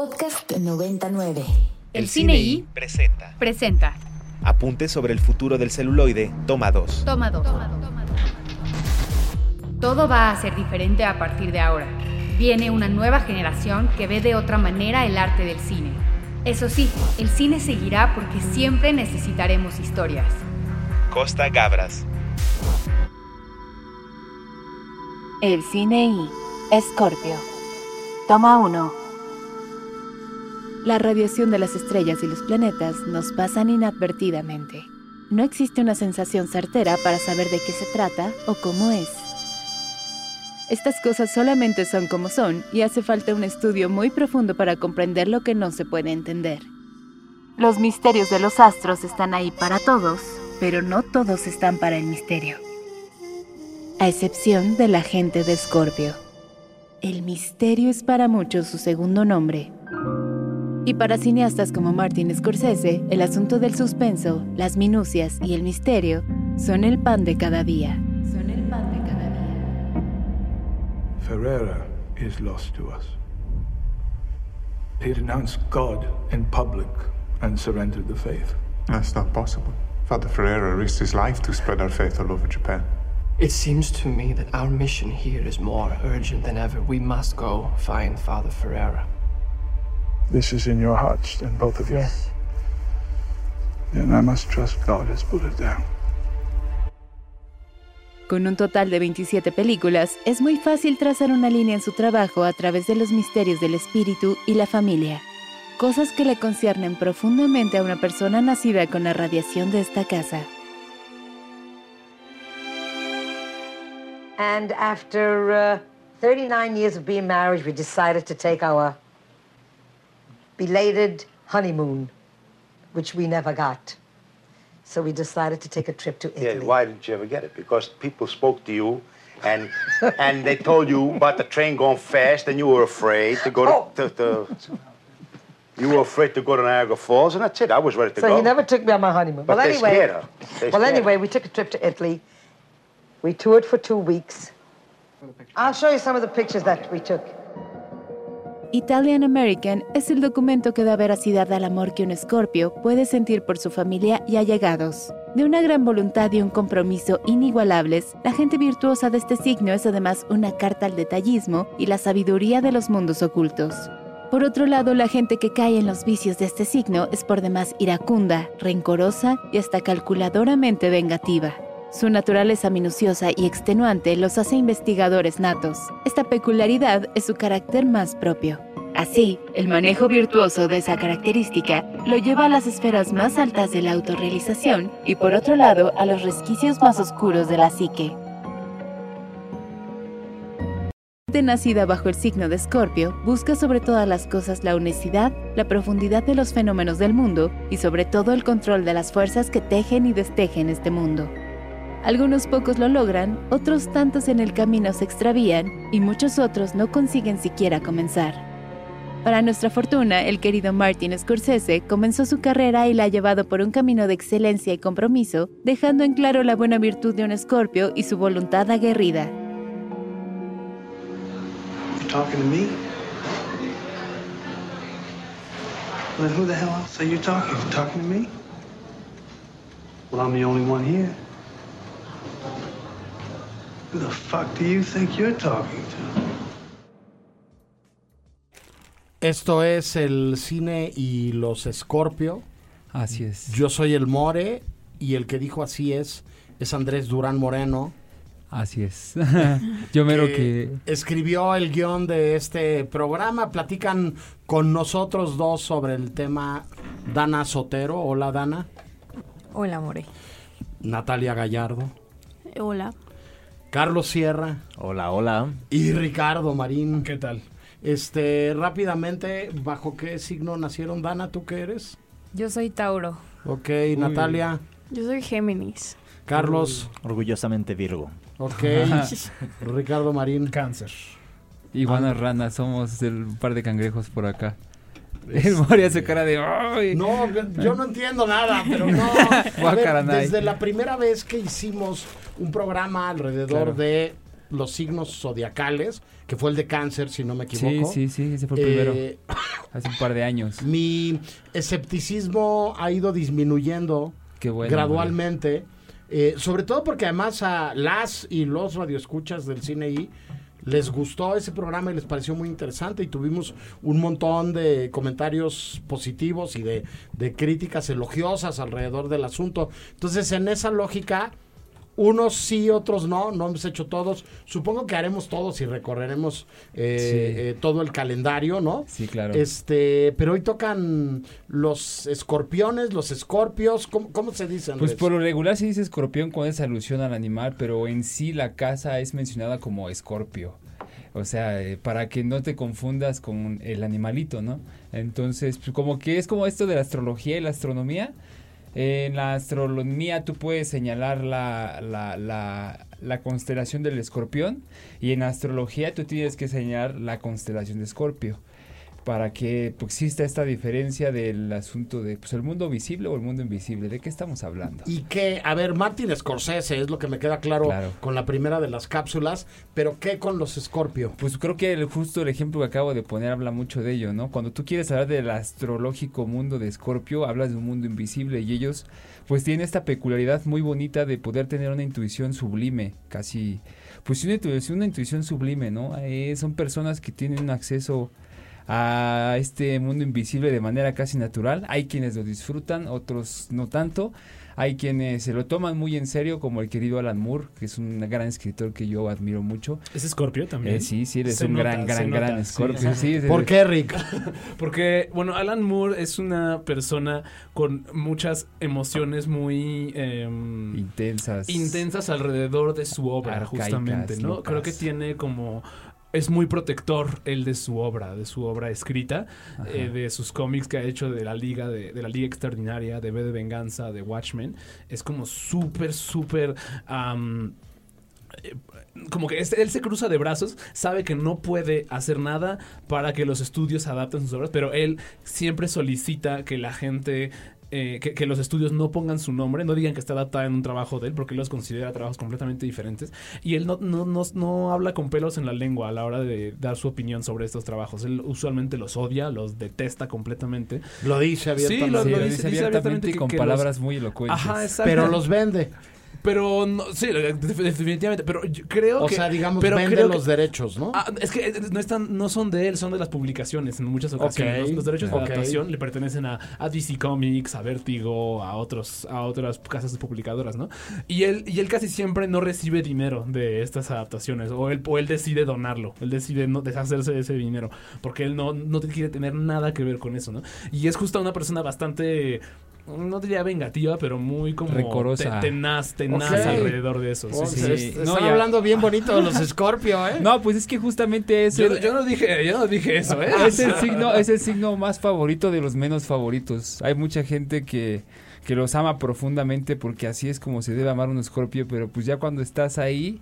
Podcast 99. El, Cine I presenta. presenta. Apuntes sobre el futuro del celuloide, toma 2. Toma dos. Todo va a ser diferente a partir de ahora. Viene una nueva generación que ve de otra manera el arte del cine. Eso sí, el cine seguirá porque siempre necesitaremos historias. Costa Gabras. El Cine I. Escorpio. Toma 1. La radiación de las estrellas y los planetas nos pasan inadvertidamente. No existe una sensación certera para saber de qué se trata o cómo es. Estas cosas solamente son como son y hace falta un estudio muy profundo para comprender lo que no se puede entender. Los misterios de los astros están ahí para todos, pero no todos están para el misterio. A excepción de la gente de Escorpio. El misterio es para muchos su segundo nombre. Y para cineastas como Martin Scorsese, el asunto del suspenso, las minucias y el misterio son el pan de cada día. Son el pan de cada día. Ferreira is lost to us. He denounced God in public and surrendered the faith. That's not possible. Father Ferreira risked his life to spread our faith all over Japan. It seems to me that our mission here is more urgent than ever. We must go find Father Ferreira. This is in your hearts, then, both of you. Then I must trust God has put it down. Con un total de 27 películas, es muy fácil trazar una línea en su trabajo a través de los misterios del espíritu y la familia. Cosas que le conciernen profundamente a una persona nacida con la radiación de esta casa. And after uh, 39 years of being married, we decided to take our belated honeymoon, which we never got. So we decided to take a trip to Italy. Yeah, why didn't you ever get it? Because people spoke to you and and they told you about the train going fast and you were afraid to go to, Oh. to, to you were afraid to go to Niagara Falls and that's it. I was ready to So go. So he never took me on my honeymoon. But well, anyway, scared her. They well, anyway, we took a trip to Italy. We toured for two weeks. I'll show you some of the pictures that we took. Italian American es el documento que da veracidad al amor que un escorpio puede sentir por su familia y allegados. De una gran voluntad y un compromiso inigualables, la gente virtuosa de este signo es además una carta al detallismo y la sabiduría de los mundos ocultos. Por otro lado, la gente que cae en los vicios de este signo es por demás iracunda, rencorosa y hasta calculadoramente vengativa. Su naturaleza minuciosa y extenuante los hace investigadores natos. Esta peculiaridad es su carácter más propio. Así, el manejo virtuoso de esa característica lo lleva a las esferas más altas de la autorrealización y por otro lado a los resquicios más oscuros de la psique. nacida bajo el signo de Escorpio busca sobre todas las cosas la honestidad, la profundidad de los fenómenos del mundo y sobre todo el control de las fuerzas que tejen y destejen este mundo. Algunos pocos lo logran, otros tantos en el camino se extravían y muchos otros no consiguen siquiera comenzar. Para nuestra fortuna, el querido Martin Scorsese comenzó su carrera y la ha llevado por un camino de excelencia y compromiso, dejando en claro la buena virtud de un escorpio y su voluntad aguerrida. Well, I'm the only one here. Who the fuck do you think you're talking to? Esto es el cine y los Escorpio. Así es. Yo soy el More y el que dijo así es es Andrés Durán Moreno. Así es. Yo mero que que... escribió el guion de este programa. Platican con nosotros dos sobre el tema Dana Sotero. Hola Dana. Hola, More. Natalia Gallardo. Hola. Carlos Sierra. Hola, hola. Y Ricardo Marín. ¿Qué tal? Este, rápidamente, ¿bajo qué signo nacieron Dana? ¿Tú qué eres? Yo soy Tauro. Ok, Natalia. Yo soy Géminis. Carlos. Orgullosamente Virgo. Ok. Ricardo Marín. Cáncer. Iguanas ranas, somos el par de cangrejos por acá. El Mori hace cara de... "Ay". No, yo no entiendo nada, pero no. A ver, desde la primera vez que hicimos un programa alrededor Claro. de los signos zodiacales, que fue el de cáncer, si no me Sí, equivoco. sí, sí, ese fue el primero. eh, hace un par de años. Mi escepticismo ha ido disminuyendo bueno, gradualmente. eh, sobre todo porque además a las y los radioescuchas del cine I les gustó ese programa y les pareció muy interesante y tuvimos un montón de comentarios positivos y de, de críticas elogiosas alrededor del asunto. Entonces, en esa lógica, unos sí, otros no, no hemos hecho todos. Supongo que haremos todos y recorreremos eh, Sí. eh, todo el calendario, ¿no? Sí, claro. Este, pero hoy tocan los escorpiones, los escorpios, ¿cómo, cómo se dice? Pues por lo regular se dice escorpión cuando es alusión al animal, pero en sí la casa es mencionada como escorpio. O sea, eh, para que no te confundas con el animalito, ¿no? Entonces, pues, como que es como esto de la astrología y la astronomía. En la astronomía tú puedes señalar la, la, la, la constelación del escorpión y en astrología tú tienes que señalar la constelación de escorpio para que pues, exista esta diferencia del asunto de pues, el mundo visible o el mundo invisible. ¿De qué estamos hablando? Y que, a ver, Martin Scorsese es lo que me queda claro, Claro. con la primera de las cápsulas, pero ¿qué con los Scorpio? Pues creo que el, justo el ejemplo que acabo de poner habla mucho de ello, ¿no? Cuando tú quieres hablar del astrológico mundo de Escorpio, hablas de un mundo invisible y ellos pues tienen esta peculiaridad muy bonita de poder tener una intuición sublime, casi, pues una intuición, una intuición sublime, ¿no? Eh, son personas que tienen un acceso a este mundo invisible de manera casi natural. Hay quienes lo disfrutan, otros no tanto. Hay quienes se lo toman muy en serio, como el querido Alan Moore, que es un gran escritor que yo admiro mucho. ¿Es Scorpio también? Eh, sí, sí, eres Se un nota, gran, gran, nota, gran sí. Scorpio. Sí, es- ¿Por qué, Rick? Porque, bueno, Alan Moore es una persona con muchas emociones muy em, Intensas. intensas alrededor de su obra, Arcaicas, justamente, ¿no? locas. Creo que tiene como es muy protector el de su obra, de su obra escrita, eh, de sus cómics que ha hecho de la Liga de, de la Liga Extraordinaria, de V de Venganza, de Watchmen. Es como súper, súper eh, como que él se cruza de brazos, sabe que no puede hacer nada para que los estudios adapten sus obras, pero él siempre solicita que la gente, eh, que, que los estudios no pongan su nombre, no digan que está adaptada en un trabajo de él, porque él los considera trabajos completamente diferentes. Y él no, no, no, no habla con pelos en la lengua a la hora de dar su opinión sobre estos trabajos. Él usualmente los odia, los detesta completamente. Lo dice abiertamente. Sí, lo, Sí, lo lo dice, dice abiertamente y que- con que los- palabras muy elocuentes. Ajá, exacto. Pero los vende. Pero no, sí, def- definitivamente. Pero yo creo O que. sea, digamos, pero vende creo los que- derechos, ¿no? Ah, es que eh, no están, no son de él, son de las publicaciones en muchas ocasiones. Los, los derechos de adaptación le pertenecen a, a DC Comics, a Vertigo, a otros, a otras casas publicadoras, ¿no? Y él, y él casi siempre no recibe dinero de estas adaptaciones. O él, o él decide donarlo. Él decide no deshacerse de ese dinero. Porque él no, no quiere tener nada que ver con eso, ¿no? Y es justo una persona bastante. No diría vengativa, pero muy como te- tenaz, tenaz alrededor de eso. Oh, Sí, se- sí. No, Están ya. hablando bien bonito de los Scorpio, ¿eh? No, pues es que justamente es Yo, el, yo no dije, yo no dije eso, ¿eh? es el signo, es el signo más favorito de los menos favoritos. Hay mucha gente que, que los ama profundamente porque así es como se debe amar un escorpio, pero pues ya cuando estás ahí,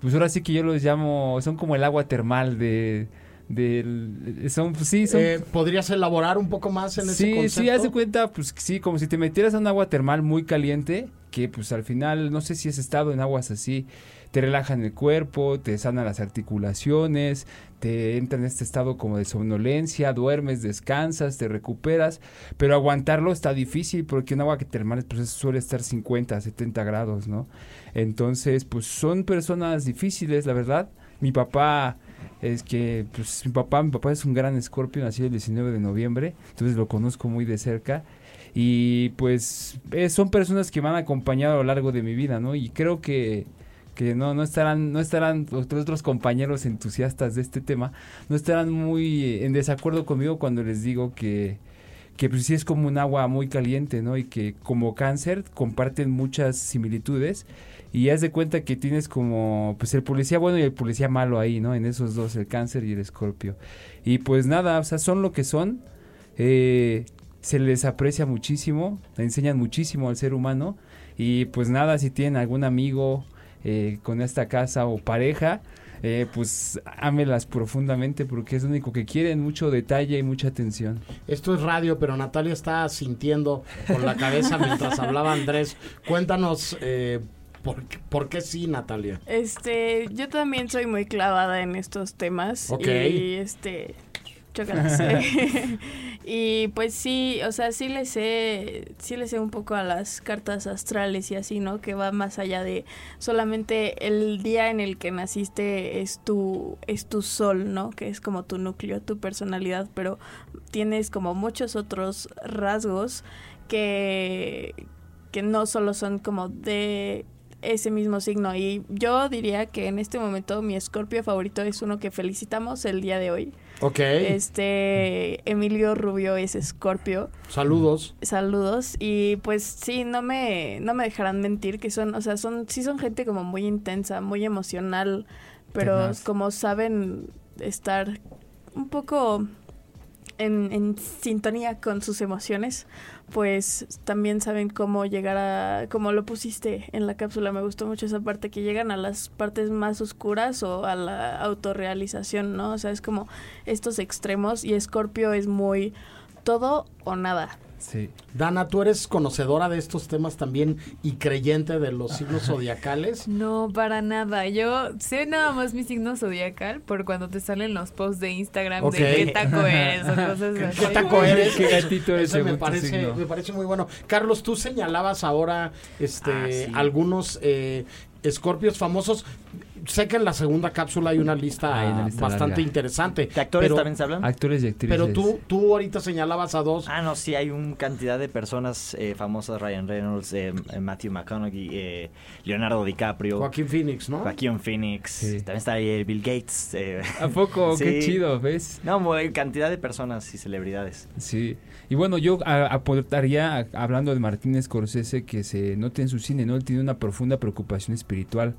pues ahora sí que yo los llamo, son como el agua termal de del son sí son Eh, ¿Podrías elaborar un poco más en ese sí, concepto? sí, haz de cuenta, pues sí, como si te metieras a un agua termal muy caliente, que pues al final, no sé si has estado en aguas así, te relajan el cuerpo, te sanan las articulaciones, te entra en este estado como de somnolencia, duermes, descansas, te recuperas, pero aguantarlo está difícil porque un agua que termal pues suele estar 50, 70 grados, ¿no? Entonces, pues son personas difíciles, la verdad. Mi papá es que pues mi papá mi papá es un gran escorpio nacido el 19 de noviembre entonces lo conozco muy de cerca. Y pues eh, son personas que me han acompañado a lo largo de mi vida no y creo que que no no estarán no estarán otros compañeros entusiastas de este tema no estarán muy eh, en desacuerdo conmigo cuando les digo que que pues sí es como un agua muy caliente, ¿no? Y que como cáncer comparten muchas similitudes y haz de cuenta que tienes como pues el policía bueno y el policía malo ahí, ¿no? En esos dos, el cáncer y el escorpio. Y pues nada, o sea, son lo que son, eh, se les aprecia muchísimo, le enseñan muchísimo al ser humano y pues nada, si tienen algún amigo eh, con esta casa o pareja, eh, pues ámelas profundamente porque es lo único que quieren, mucho detalle y mucha atención. Esto es radio, pero Natalia está sintiendo con la cabeza mientras hablaba Andrés. Cuéntanos eh, por, qué- por qué sí, Natalia. Este, yo también soy muy clavada en estos temas. Ok. Y este, Y pues sí, o sea, sí le sé, sí le sé un poco a las cartas astrales y así, ¿no? Que va más allá de solamente el día en el que naciste es tu, es tu sol, ¿no? Que es como tu núcleo, tu personalidad, pero tienes como muchos otros rasgos que, que no solo son como de ese mismo signo. Y yo diría que en este momento mi escorpio favorito es uno que felicitamos el día de hoy. Ok. Este, Emilio Rubio es escorpio. Saludos. Saludos. Y pues sí, no me, no me dejarán mentir que son, o sea, son, sí son gente como muy intensa, muy emocional, pero como saben estar un poco en, en sintonía con sus emociones, pues también saben cómo llegar a, como lo pusiste en la cápsula, me gustó mucho esa parte, que llegan a las partes más oscuras o a la autorrealización, ¿no? O sea, es como estos extremos y Scorpio es muy todo o nada. Sí. Dana, ¿tú eres conocedora de estos temas también y creyente de los signos zodiacales? No, para nada. Yo sé nada más mi signo zodiacal por cuando te salen los posts de Instagram de qué taco eres o cosas ¿Qué, así. qué taco eres? Qué gatito es Eso me parece, signo. me parece muy bueno. Carlos, tú señalabas ahora este, Ah, sí. algunos eh, escorpios famosos. Sé que en la segunda cápsula hay una lista, lista bastante larga. interesante. ¿De actores pero, también se hablan? Actores y actrices. Pero tú, tú ahorita señalabas a dos. Ah, no, sí, hay una cantidad de personas eh, famosas, Ryan Reynolds, eh, eh, Matthew McConaughey, eh, Leonardo DiCaprio, Joaquín Phoenix, ¿no? Joaquín Phoenix, Sí. también está ahí eh, Bill Gates. eh, ¿A poco? Qué Sí. chido, ¿ves? No, hay cantidad de personas y celebridades. Sí. Y bueno, yo aportaría, hablando de Martín Scorsese, que se nota en su cine, ¿no? Él tiene una profunda preocupación espiritual,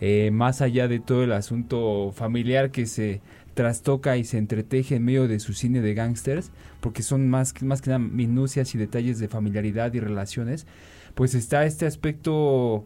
eh, más allá de todo el asunto familiar que se trastoca y se entreteje en medio de su cine de gángsters, porque son más, que- más que nada minucias y detalles de familiaridad y relaciones, pues está este aspecto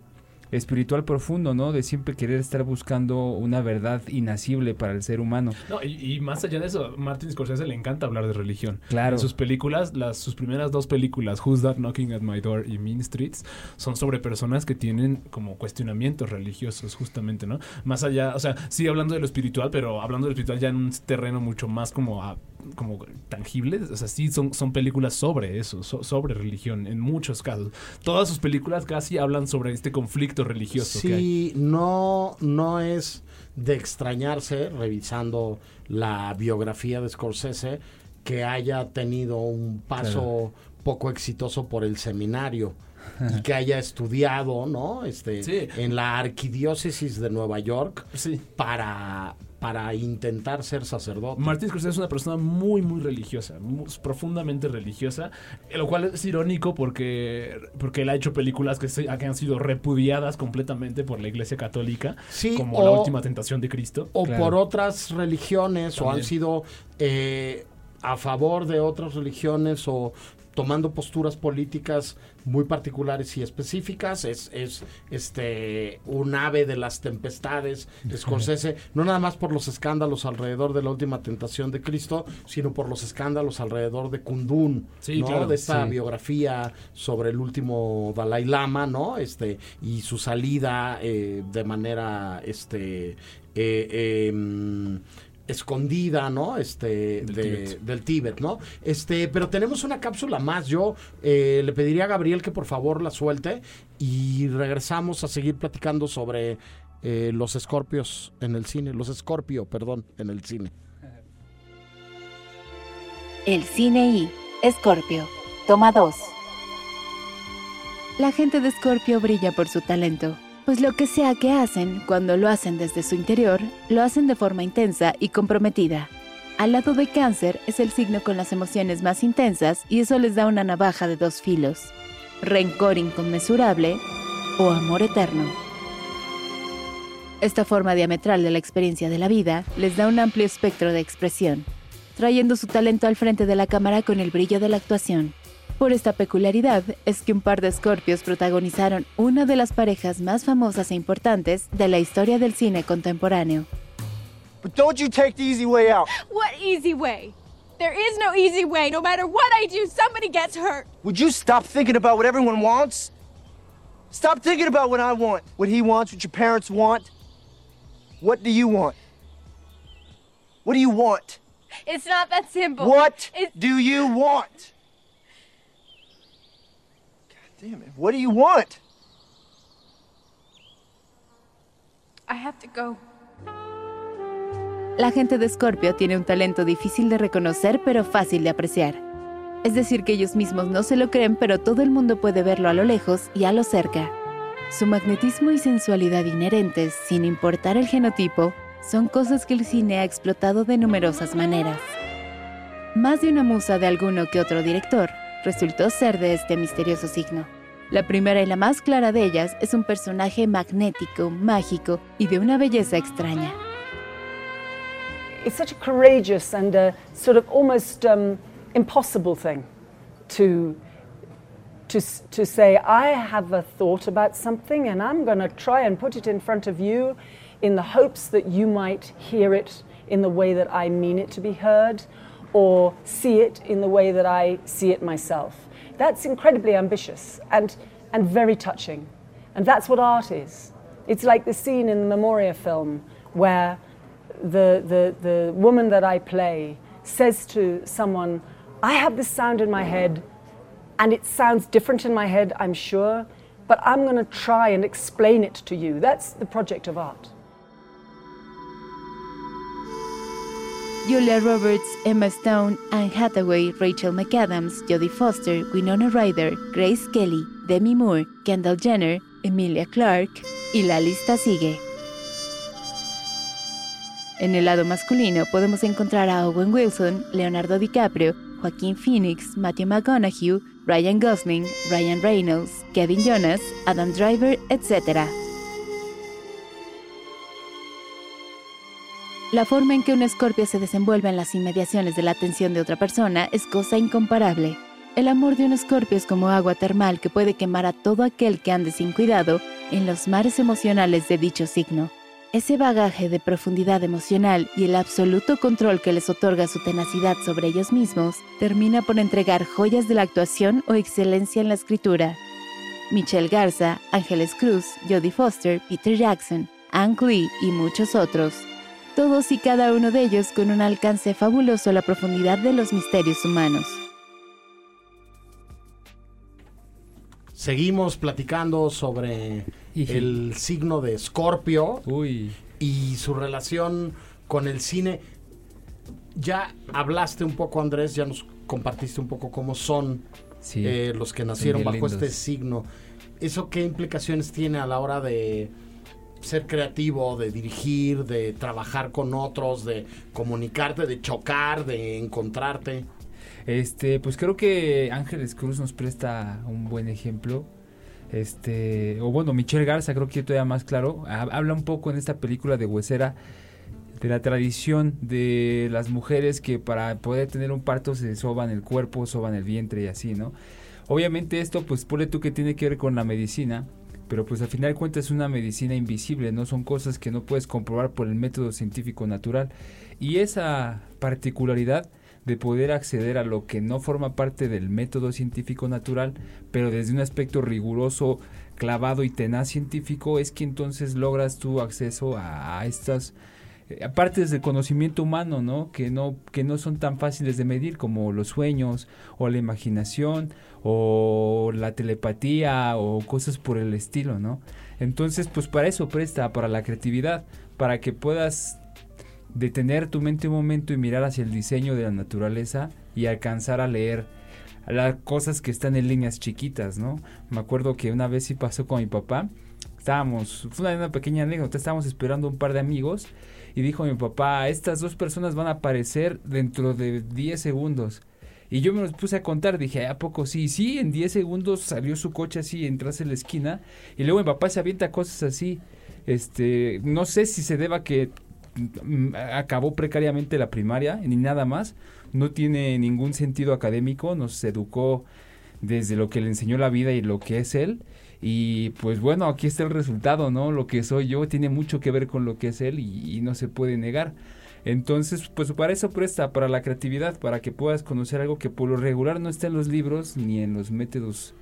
espiritual profundo, ¿no? De siempre querer estar buscando una verdad inacible para el ser humano. No, y, y más allá de eso, Martin Scorsese le encanta hablar de religión. Claro. En sus películas, las, sus primeras dos películas, Who's That Knocking at My Door y Mean Streets, son sobre personas que tienen como cuestionamientos religiosos, justamente, ¿no? Más allá, o sea, sí hablando de lo espiritual, pero hablando de lo espiritual ya en un terreno mucho más como a- como tangible, o sea, sí son, son películas sobre eso, so- sobre religión, en muchos casos. Todas sus películas casi hablan sobre este conflicto religioso que hay. Sí, no, no es de extrañarse, revisando la biografía de Scorsese, que haya tenido un paso poco exitoso por el seminario y que haya estudiado, ¿no? Este, Sí. en la arquidiócesis de Nueva York Sí. para, para intentar ser sacerdote. Martin Scorsese es una persona muy, muy religiosa, profundamente religiosa, lo cual es irónico porque, porque él ha hecho películas que, se- que han sido repudiadas completamente por la Iglesia Católica, Sí, como o- La Última Tentación de Cristo. o por otras religiones o han sido eh, a favor de otras religiones o tomando posturas políticas muy particulares y específicas. Es, es este un ave de las tempestades Scorsese. No nada más por los escándalos alrededor de la última tentación de Cristo sino por los escándalos alrededor de Kundun Sí, ¿no? claro, de esta sí. biografía sobre el último Dalai Lama no este y su salida eh, de manera este eh, em, escondida, ¿no? Este, Del de- Tíbet. del Tíbet, ¿no? Este, pero tenemos una cápsula más. Yo eh, le pediría a Gabriel que por favor la suelte y regresamos a seguir platicando sobre eh, los escorpios en el cine, los escorpio, perdón, en el cine. El cine y Escorpio. Toma 2. La gente de Escorpio brilla por su talento, pues lo que sea que hacen, cuando lo hacen desde su interior, lo hacen de forma intensa y comprometida. Al lado de Cáncer es el signo con las emociones más intensas y eso les da una navaja de dos filos. Rencor inconmensurable o amor eterno. Esta forma diametral de la experiencia de la vida les da un amplio espectro de expresión, trayendo su talento al frente de la cámara con el brillo de la actuación. Por esta peculiaridad es que un par de escorpios protagonizaron una de las parejas más famosas e importantes de la historia del cine contemporáneo. But don't you take the easy way out. What easy way? There is no easy way. No matter what I do, somebody gets hurt. Would you stop thinking about what everyone wants? Stop thinking about what I want, what he wants, what your parents want. What do you want? What do you want? It's not that simple. What It's- do you want? Damn it. What do you want? I have to go. La gente de Scorpio tiene un talento difícil de reconocer pero fácil de apreciar. Es decir, que ellos mismos no se lo creen, pero todo el mundo puede verlo a lo lejos y a lo cerca. Su magnetismo y sensualidad inherentes, sin importar el genotipo, son cosas que el cine ha explotado de numerosas maneras. Más de una musa de alguno que otro director resultó ser de este misterioso signo. La primera y la más clara de ellas es un personaje magnético, mágico y de una belleza extraña. it's such a courageous and a sort of almost um, impossible thing to, to, to say, I have a thought about something and I'm going to try and put it in front of you in the hopes that you might hear it in the way that I mean it to be heard or see it in the way that I see it myself. That's incredibly ambitious and, and very touching. And that's what art is. It's like the scene in the Memoria film where the, the, the woman that I play says to someone, I have this sound in my head, and it sounds different in my head, I'm sure, but I'm going to try and explain it to you. That's the project of art. Julia Roberts, Emma Stone, Anne Hathaway, Rachel McAdams, Jodie Foster, Winona Ryder, Grace Kelly, Demi Moore, Kendall Jenner, Emilia Clarke y la lista sigue. En el lado masculino podemos encontrar a Owen Wilson, Leonardo DiCaprio, Joaquín Phoenix, Matthew McConaughey, Ryan Gosling, Ryan Reynolds, Kevin Jonas, Adam Driver, etc. La forma en que un escorpio se desenvuelve en las inmediaciones de la atención de otra persona es cosa incomparable. El amor de un escorpio es como agua termal que puede quemar a todo aquel que ande sin cuidado en los mares emocionales de dicho signo. Ese bagaje de profundidad emocional y el absoluto control que les otorga su tenacidad sobre ellos mismos termina por entregar joyas de la actuación o excelencia en la escritura. Michelle Garza, Ángeles Cruz, Jodie Foster, Peter Jackson, Ang Lee y muchos otros. Todos y cada uno de ellos con un alcance fabuloso a la profundidad de los misterios humanos. Seguimos platicando sobre el signo de Escorpio y su relación con el cine. Ya hablaste un poco, Andrés, ya nos compartiste un poco cómo son Sí, eh, los que nacieron bajo lindos. este signo. ¿Eso qué implicaciones tiene a la hora de ser creativo, de dirigir, de trabajar con otros, de comunicarte, de chocar, de encontrarte? Este, pues creo que Ángeles Cruz nos presta un buen ejemplo. Este, o bueno, Michelle Garza, creo que todavía más claro, ha- habla un poco en esta película de Huesera de la tradición de las mujeres que para poder tener un parto se soban el cuerpo, soban el vientre y así, ¿no? Obviamente esto, pues pone tú que tiene que ver con la medicina, pero pues al final de cuentas es una medicina invisible, no son cosas que no puedes comprobar por el método científico natural. Y esa particularidad de poder acceder a lo que no forma parte del método científico natural, pero desde un aspecto riguroso, clavado y tenaz científico, es que entonces logras tu acceso a, a estas partes del conocimiento humano, ¿no? Que no que no son tan fáciles de medir como los sueños o la imaginación o la telepatía o cosas por el estilo, ¿no? Entonces, pues para eso presta, para la creatividad, para que puedas detener tu mente un momento y mirar hacia el diseño de la naturaleza y alcanzar a leer las cosas que están en líneas chiquitas, ¿no? Me acuerdo que una vez sí pasó con mi papá, estábamos, fue una, pequeña anécdota, estábamos esperando un par de amigos y dijo mi papá, estas dos personas van a aparecer dentro de 10 segundos. Y yo me los puse a contar, dije, ¿a poco sí? Sí, en 10 segundos salió su coche así, entras en la esquina y luego mi papá se avienta cosas así. Este, no sé si se deba que mm, acabó precariamente la primaria ni nada más, no tiene ningún sentido académico, nos educó desde lo que le enseñó la vida y lo que es él. Y pues bueno, aquí está el resultado, ¿no? Lo que soy yo tiene mucho que ver con lo que es él y, no se puede negar. Entonces, pues para eso presta, para la creatividad, para que puedas conocer algo que por lo regular no está en los libros ni en los métodos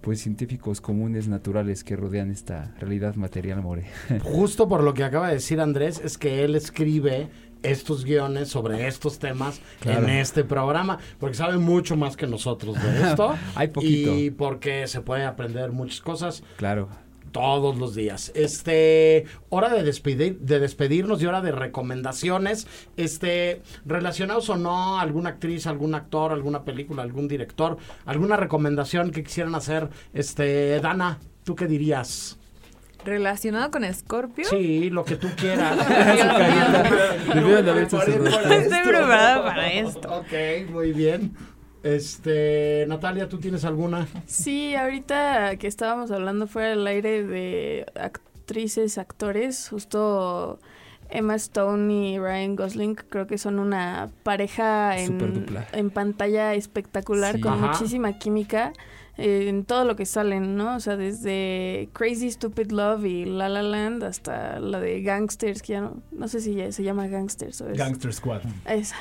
pues científicos comunes naturales que rodean esta realidad material more. Justo por lo que acaba de decir Andrés, es que él escribe estos guiones sobre estos temas Claro. en este programa, porque sabe mucho más que nosotros de esto. Hay poquito. Y porque se puede aprender muchas cosas Claro. todos los días. Este, hora de despedir, de despedirnos y hora de recomendaciones. Este, relacionados o no, alguna actriz, algún actor, alguna película, algún director, alguna recomendación que quisieran hacer. Este, Dana, ¿tú qué dirías? ¿Relacionado con Scorpio? Sí, lo que tú quieras. Debieron de haber. Estoy preparada para esto. Ok, muy bien. Este, Natalia, ¿tú tienes alguna? Sí, ahorita que estábamos hablando fuera del aire de actrices, actores, justo Emma Stone y Ryan Gosling creo que son una pareja en, pantalla espectacular Sí. con Ajá. muchísima química eh, en todo lo que salen, ¿no? O sea, desde Crazy Stupid Love y La La Land hasta la de Gangsters, que ya no, no sé si ya se llama Gangsters o es... Gangster Squad. Esa.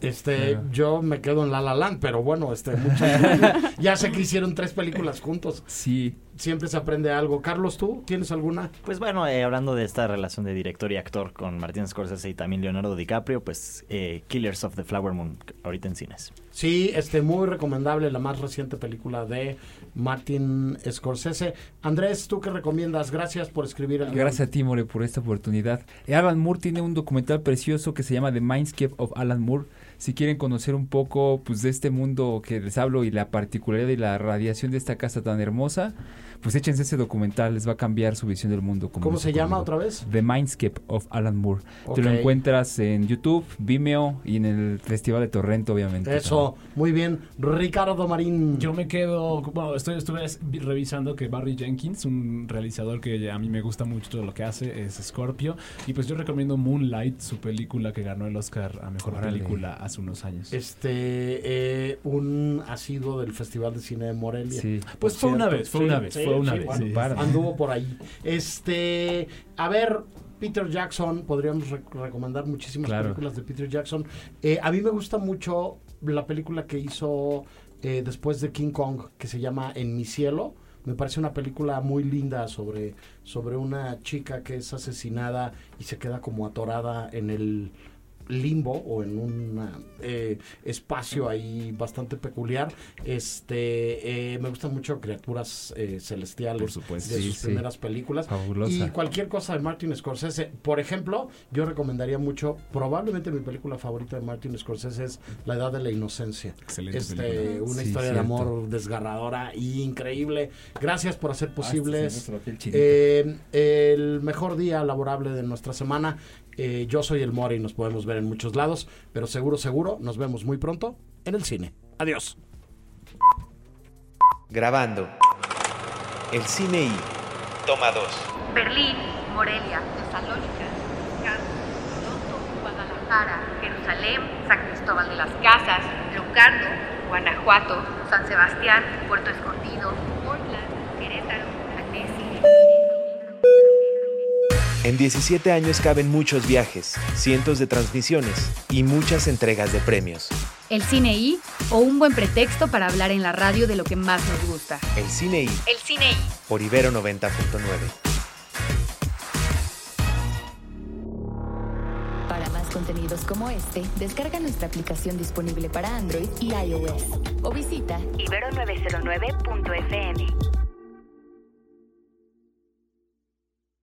Este, yo me quedo en La La Land, pero bueno, este, muchas gracias. ya sé que hicieron tres películas juntos. Sí. Siempre se aprende algo. Carlos, ¿tú tienes alguna? Pues bueno, eh, hablando de esta relación de director y actor con Martin Scorsese y también Leonardo DiCaprio, pues eh, Killers of the Flower Moon, ahorita en cines. Sí, este, muy recomendable, la más reciente película de Martin Scorsese. Andrés, ¿tú qué recomiendas? Gracias por escribir el guion. Gracias a ti, More, por esta oportunidad. Alan Moore tiene un documental precioso que se llama The Mindscape of Alan Moore. Si quieren conocer un poco pues, de este mundo que les hablo y la particularidad y la radiación de esta casa tan hermosa, pues échense ese documental, les va a cambiar su visión del mundo. como ¿Cómo se llama conmigo. otra vez? The Mindscape of Alan Moore. Te lo encuentras en YouTube, Vimeo y en el Festival de Torrento, obviamente. Eso, muy bien. Ricardo Marín. Yo me quedo, bueno, estoy, estuve revisando que Barry Jenkins, un realizador que a mí me gusta mucho todo lo que hace, es Scorpio. Y pues yo recomiendo Moonlight, su película que ganó el Oscar a Mejor Órale. Película hace unos años. Este, eh, un asiduo del Festival de Cine de Morelia. Sí. Pues fue una vez, fue una vez, fue una vez, bueno. Anduvo por ahí. Este, a ver, Peter Jackson, podríamos re- recomendar muchísimas Claro. películas de Peter Jackson. Eh, a mí me gusta mucho la película que hizo eh, después de King Kong, que se llama En mi cielo. Me parece una película muy linda sobre, sobre una chica que es asesinada y se queda como atorada en el limbo o en un eh, espacio ahí bastante peculiar. Este, eh, me gustan mucho criaturas eh, celestiales Por supuesto. de Sí, sus sí. primeras películas. Fabulosa. Y cualquier cosa de Martin Scorsese. Por ejemplo, yo recomendaría mucho, probablemente mi película favorita de Martin Scorsese es La Edad de la Inocencia. Excelente Este, una Sí, historia de amor desgarradora y increíble. Gracias por hacer posibles piel chinita. eh, el mejor día laborable de nuestra semana. Eh, yo soy el More y nos podemos ver en muchos lados, pero seguro, seguro, nos vemos muy pronto en el cine. Adiós. Grabando. El cine y. Toma 2. Berlín, Morelia, Tesalónica, Toronto, Guadalajara, Jerusalén, San Cristóbal de las Casas, Locarno, Guanajuato, San Sebastián, Puerto Escondido, Portland, Querétaro, En 17 años caben muchos viajes, cientos de transmisiones y muchas entregas de premios. El cine I o un buen pretexto para hablar en la radio de lo que más nos gusta. El cine y. El cine I. Por Ibero 90.9. Para más contenidos como este, descarga nuestra aplicación disponible para Android y iOS o visita Ibero909.fm.